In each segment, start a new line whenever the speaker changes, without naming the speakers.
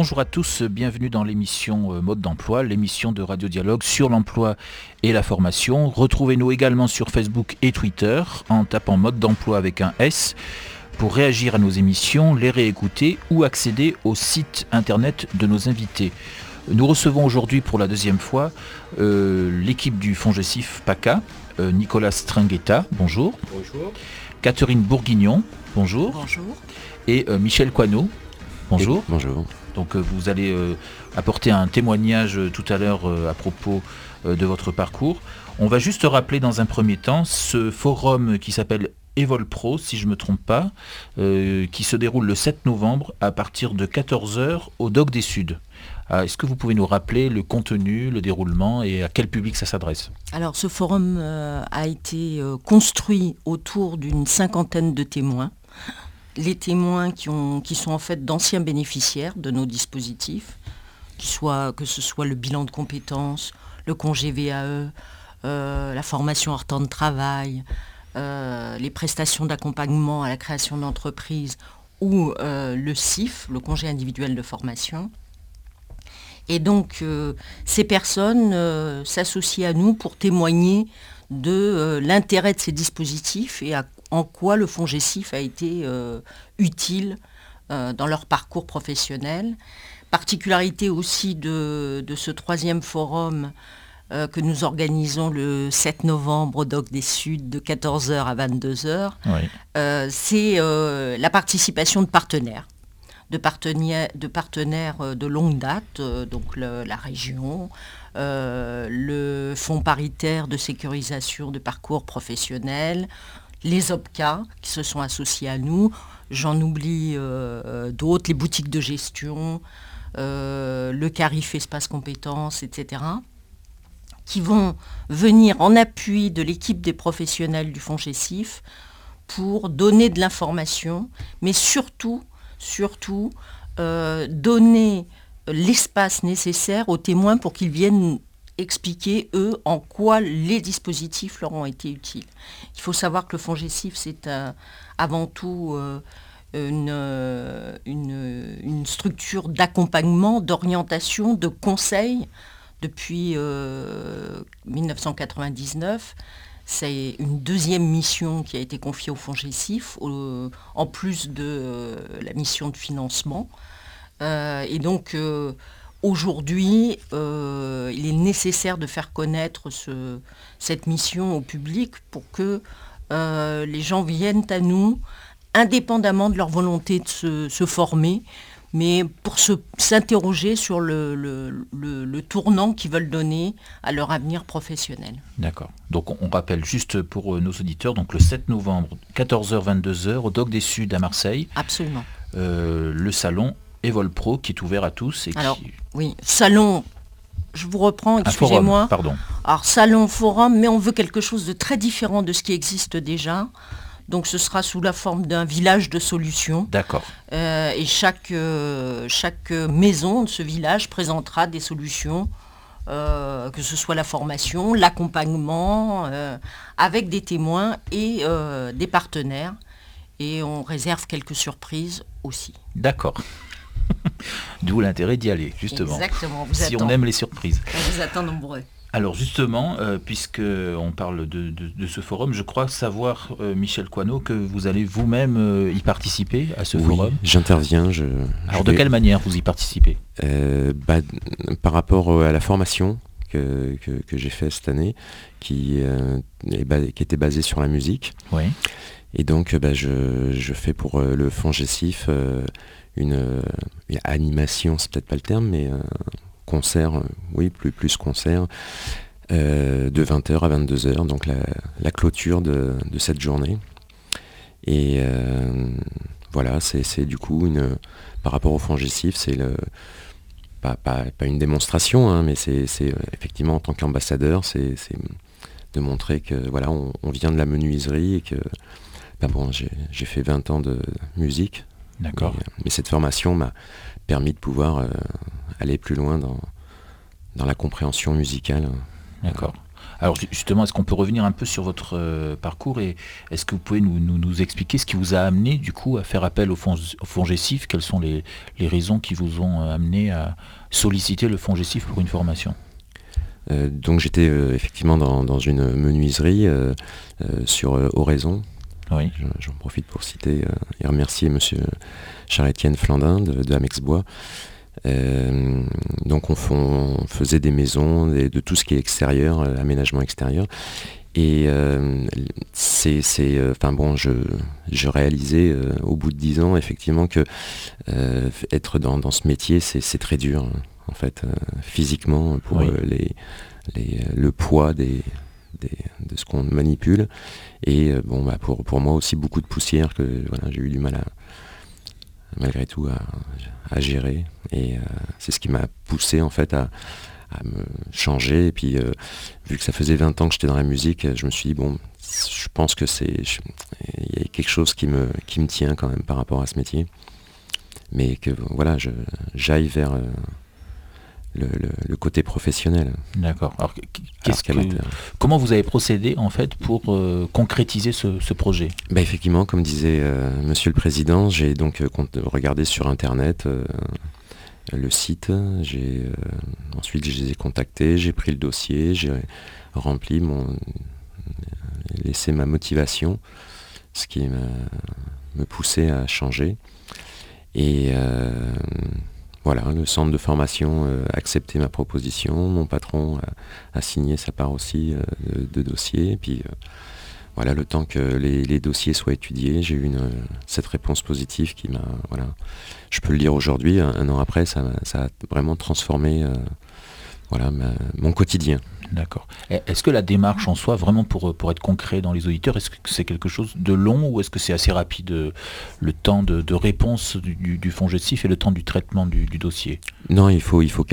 Bonjour à tous, bienvenue dans l'émission euh, Mode d'emploi, l'émission de Radio Dialogue sur l'emploi et la formation. Retrouvez-nous également sur Facebook et Twitter en tapant Mode d'emploi avec un S pour réagir à nos émissions, les réécouter ou accéder au site internet de nos invités. Nous recevons aujourd'hui pour la deuxième fois euh, l'équipe du FONGESIF PACA, euh, Nicolas Stringuetta, bonjour.
Bonjour.
Catherine Bourguignon, bonjour.
Bonjour.
Et euh, Michel Coineau, bonjour.
Bonjour.
Donc euh, vous allez euh, apporter un témoignage euh, tout à l'heure à propos de votre parcours. On va juste rappeler dans un premier temps ce forum qui s'appelle Evol Pro, si je ne me trompe pas, qui se déroule le 7 novembre à partir de 14h au Doc des Suds. Ah, Est-ce que vous pouvez nous rappeler le contenu, le déroulement et à quel public ça s'adresse?
Alors ce forum a été construit autour d'une cinquantaine de témoins. Les témoins qui, ont, qui sont en fait d'anciens bénéficiaires de nos dispositifs, que ce soit le bilan de compétences, le congé VAE, euh, la formation hors temps de travail, euh, les prestations d'accompagnement à la création d'entreprise ou euh, le CIF, le congé individuel de formation. Et donc, ces personnes s'associent à nous pour témoigner de l'intérêt de ces dispositifs et à- en quoi le fonds GESIF a été euh, utile euh, dans leur parcours professionnel. Particularité aussi de, de ce troisième forum euh, que nous organisons le 7 novembre au Doc des Suds de 14h à 22h,
Oui.
euh, c'est euh, la participation de partenaires, de partenaires de, partenaires de longue date, donc le- la région, le Fonds paritaire de sécurisation de parcours professionnels, les OPCA qui se sont associés à nous, j'en oublie euh, euh, d'autres, les boutiques de gestion, euh, le CARIF Espace Compétences, etc qui vont venir en appui de l'équipe des professionnels du fonds GESIF pour donner de l'information, mais surtout, surtout, donner l'espace nécessaire aux témoins pour qu'ils viennent expliquer, eux, en quoi les dispositifs leur ont été utiles. Il faut savoir que le fonds GESIF, c'est avant tout euh, une, euh, une- structure d'accompagnement, d'orientation, de conseil depuis euh, 1999. C'est une deuxième mission qui a été confiée au fonds GESIF, au- en plus de euh, la mission de financement. Euh, et donc, euh, aujourd'hui, euh, il est nécessaire de faire connaître ce- cette mission au public pour que euh, les gens viennent à nous, indépendamment de leur volonté de se, se former, mais pour s'interroger sur le, le- le- le tournant qu'ils veulent donner à leur avenir professionnel.
D'accord. Donc on, on rappelle juste pour euh, nos auditeurs, donc le 7 novembre, 14h-22h au Doc des Suds à Marseille,
Absolument.
euh, le salon Evol Pro qui est ouvert à tous et
Alors,
qui...
Oui, salon, je vous reprends, excusez-moi.
pardon.
Alors, salon, forum, mais on veut quelque chose de très différent de ce qui existe déjà. Donc, ce sera sous la forme d'un village de solutions.
D'accord.
Euh, et chaque, euh, chaque maison de ce village présentera des solutions, euh, que ce soit la formation, l'accompagnement, avec des témoins et des partenaires. Et on réserve quelques surprises aussi.
D'accord. D'où l'intérêt d'y aller, justement.
Exactement, vous
Si
attend.
on aime les surprises.
On vous attend nombreux.
Alors justement, euh, puisque on parle de, de- de ce forum, je crois savoir, euh, Michel Coineau, que vous allez vous-même euh, y participer à ce
Oui,
forum.
j'interviens. Je,
Alors
je
de
vais-
quelle manière vous y participez?
Euh, bah, Par rapport à la formation que, que, que j'ai fait cette année, qui, euh, est qui était basée sur la musique.
Oui.
Et donc, euh, bah, je, je fais pour euh, le fonds GESIF euh, une, animation, c'est peut-être pas le terme, mais un concert, oui, plus, plus concert, de 20h à 22h, donc la, clôture de, de cette journée. Et voilà, c'est du coup une. Par rapport au fonds GESIF, c'est le. Pas, pas- pas une démonstration, hein, mais c'est effectivement en tant qu'ambassadeur, c'est de montrer que voilà, on vient de la menuiserie et que bah bon, j'ai fait 20 ans de musique,
D'accord.
mais, mais cette formation m'a permis de pouvoir euh, aller plus loin dans, dans la compréhension musicale.
D'accord. Alors justement, est-ce qu'on peut revenir un peu sur votre euh, parcours et est-ce que vous pouvez nous, nous, expliquer ce qui vous a amené du coup à faire appel au fonds, au GESIF Quelles sont les, raisons qui vous ont euh, amené à solliciter le fonds GESIF pour une formation?
Donc j'étais effectivement dans, une menuiserie sur Oraison. Oui. J'en profite pour citer et remercier Monsieur Charles-Étienne Flandin de, de Amex Bois euh, donc on, faisait des maisons, de tout ce qui est extérieur, euh, aménagement extérieur. Et euh, c'est, enfin bon, je, je réalisais au bout de dix ans effectivement que être dans, ce métier, c'est, très dur en fait, physiquement pour les, le poids des, de ce qu'on manipule. Et bon, bah pour, moi aussi beaucoup de poussière que voilà, j'ai eu du mal à malgré tout à, à gérer. Et euh, c'est ce qui m'a poussé en fait à, me changer. Et puis euh, vu que ça faisait 20 ans que j'étais dans la musique, je me suis dit bon, je pense que c'est il y a quelque chose qui me, qui me tient quand même par rapport à ce métier. Mais que voilà, j'aille vers euh, le, côté professionnel.
D'accord. Alors, comment vous avez procédé en fait pour euh, concrétiser ce, projet?
Bah, Effectivement, comme disait euh, Monsieur le Président, j'ai donc euh, regardé sur Internet le site. J'ai ensuite je les ai contactés, j'ai pris le dossier, j'ai rempli mon laissé ma motivation, ce qui me poussait à changer. Et voilà, le centre de formation euh, a accepté ma proposition, mon patron a, signé sa part aussi euh, de, dossier, puis euh, voilà, le temps que les, dossiers soient étudiés, j'ai eu cette réponse positive qui m'a, voilà, je peux le dire aujourd'hui, un, an après, ça, a vraiment transformé voilà, mon quotidien.
D'accord. Est-ce que la démarche en soi, vraiment pour, pour être concret dans les auditeurs, est-ce que c'est quelque chose de long ou est-ce que c'est assez rapide euh, le temps de, réponse du, fonds gestif et le temps du traitement du, dossier?
Non, il faut, il faut,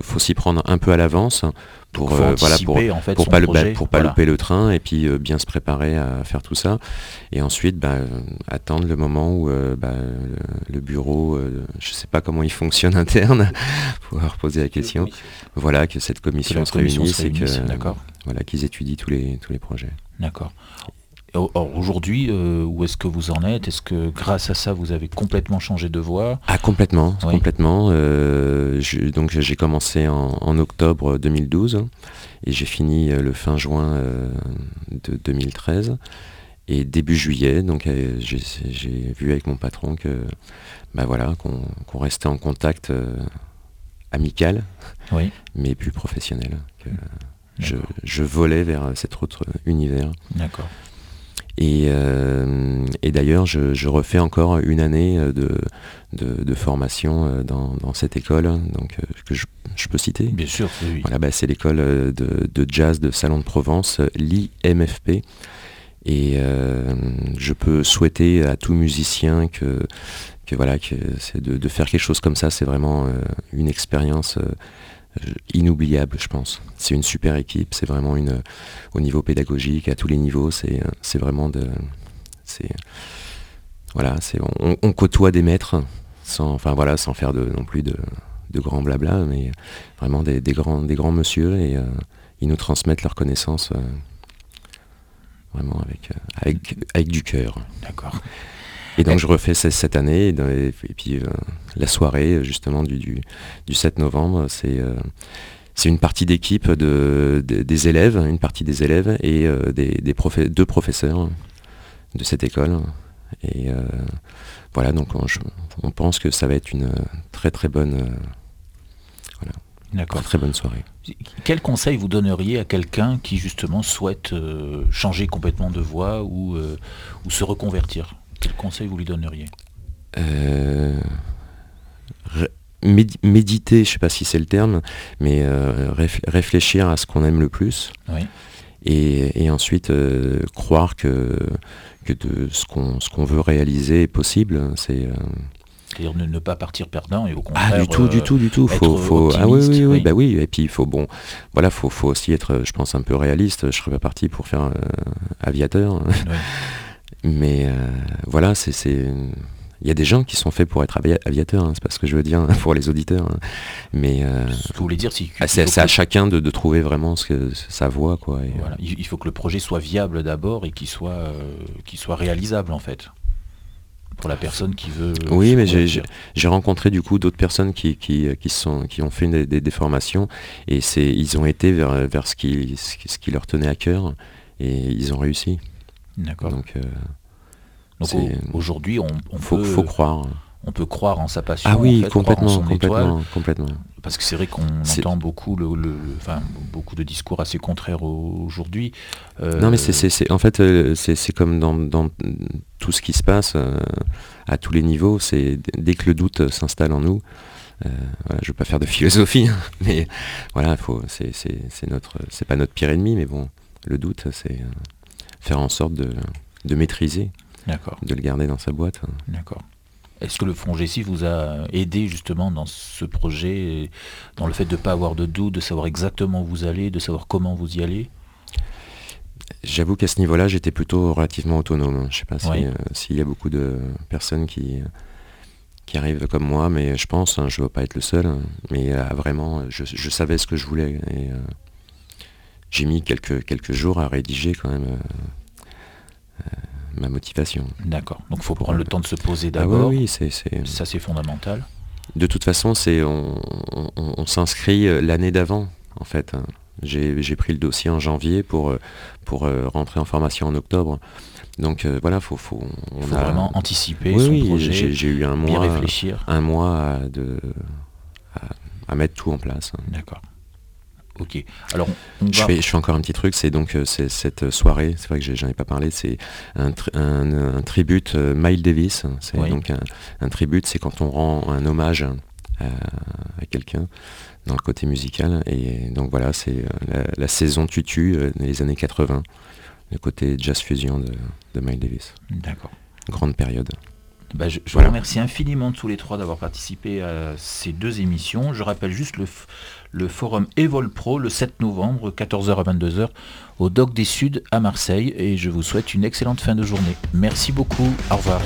faut s'y prendre un peu à l'avance pour euh, voilà pour, pour pas le pour pas louper le train et puis euh, bien se préparer à faire tout ça. Et ensuite bah, attendre le moment où bah, le, bureau je sais pas comment il fonctionne interne pouvoir poser la question. voilà que cette commission se réunisse et que voilà qu'ils étudient tous les tous les projets.
D'accord Aujourd'hui, euh, où est-ce que vous en êtes? Est-ce que grâce à ça, vous avez complètement changé de voie?
Ah, complètement, complètement. Euh, donc j'ai commencé en, octobre 2012 et j'ai fini euh, le fin juin de 2013. Et début juillet, donc j'ai vu avec mon patron que, bah voilà, qu'on restait en contact amical, mais plus professionnel. Que je, je volais vers cet autre univers.
D'accord.
Euh, et, d'ailleurs, je, refais encore une année euh, de, formation euh, dans, cette école, donc, que je, peux citer.
Bien sûr, oui.
Voilà, bah, c'est l'école de, jazz de Salon de Provence, l'IMFP. Et je peux souhaiter à tout musicien que, voilà, que c'est de, faire quelque chose comme ça, c'est vraiment une expérience inoubliable, je pense. C'est une super équipe, c'est vraiment une, au niveau pédagogique, à tous les niveaux, c'est, c'est vraiment de, voilà, c'est, on, côtoie des maîtres, sans, enfin voilà, sans faire de, non plus de, de grands blabla, mais vraiment des, grands, des grands monsieur et euh, ils nous transmettent leurs connaissances euh, vraiment avec, avec, avec du cœur.
D'accord.
Et donc je refais cette année, et, puis euh, la soirée justement du, 7 novembre, euh, c'est une partie d'équipe de, des élèves, une partie des élèves et euh, des, deux professeurs de cette école. Et voilà, donc on, pense que ça va être une très très bonne, très bonne soirée.
Quel conseil vous donneriez à quelqu'un qui justement souhaite changer complètement de voie ou, ou se reconvertir? Quel conseil vous lui donneriez
euh, Méditer, je ne sais pas si c'est le terme, mais euh, réfléchir à ce qu'on aime le plus. Et, ensuite euh, croire que, que de ce qu'on veut réaliser est possible. C'est
c'est-à-dire ne, pas partir perdant et au
contraire. Ah du tout, du tout, du tout. Faut, faut... Ah oui, oui, oui, bah oui. Et puis il faut bon, voilà, faut, faut aussi être, je pense, un peu réaliste. Je serais pas parti pour faire aviateur. Mais euh, voilà, c'est il y a des gens qui sont faits pour être aviateurs, hein, c'est pas ce que je veux dire pour les auditeurs. Hein. Mais
ce que vous voulez dire,
ah, c'est c'est à chacun de, trouver vraiment ce que sa voie, quoi.
il faut que le projet soit viable d'abord et qu'il soit, soit réalisable en fait pour la personne qui veut.
Oui, mais j'ai rencontré du coup d'autres personnes qui, qui, sont, qui ont fait des, formations et ils ont été vers, vers ce, qui, ce qui leur tenait à cœur et ils ont réussi.
D'accord. Donc, euh, aujourd'hui, on,
faut,
peut,
faut croire.
On peut croire en sa passion.
Ah oui, complètement, complètement, complètement.
Parce que c'est vrai qu'on entend beaucoup, le, enfin, beaucoup de discours assez contraires aujourd'hui.
Non, mais c'est, en fait, euh, c'est, comme dans, tout ce qui se passe euh, à tous les niveaux. C'est dès que le doute s'installe en nous. je ne veux pas faire de philosophie, hein, mais voilà, faut, c'est, notre, c'est pas notre pire ennemi, mais bon, le doute, c'est faire en sorte de, de maîtriser, de le garder dans sa boîte.
D'accord. Est-ce que le Fonds Gessi vous a aidé justement dans ce projet, dans le fait de ne pas avoir de doute, de savoir exactement où vous allez, de savoir comment vous y allez?
J'avoue qu'à ce niveau-là, j'étais plutôt relativement autonome. Je ne sais pas euh, s'il y a beaucoup de personnes qui, qui arrivent comme moi, mais je pense, hein, je ne veux pas être le seul, hein, mais euh, vraiment, je, savais ce que je voulais. Et, euh, j'ai mis quelques, quelques jours à rédiger quand même ma motivation.
D'accord. Donc il faut prendre le temps de se poser ah d'abord.
oui, c'est,
Ça c'est fondamental.
De toute façon, c'est on, s'inscrit euh, l'année d'avant, en fait. Hein. J'ai, pris le dossier en janvier pour, euh, pour euh, rentrer en formation en octobre. Donc voilà, faut, faut,
on faut vraiment anticiper son projet,
j'ai, eu un mois,
réfléchir.
un mois de, à, mettre tout en place. Hein.
D'accord. Ok. Alors,
je, fais, encore un petit truc, c'est donc euh, cette soirée, c'est vrai que j'en ai pas parlé, c'est un, un, tribute euh, Miles Davis. C'est donc un, tribute, c'est quand on rend un hommage à, quelqu'un dans le côté musical. Et donc voilà, c'est euh, la, saison tutu des années 80, le côté jazz fusion de, de Miles Davis.
D'accord.
Grande période.
Bah, je, vous remercie infiniment tous les trois d'avoir participé à ces deux émissions. Je rappelle juste le, le forum Evol Pro le 7 novembre, 14h à 22h, au Doc des Suds à Marseille. Et je vous souhaite une excellente fin de journée. Merci beaucoup. Au revoir.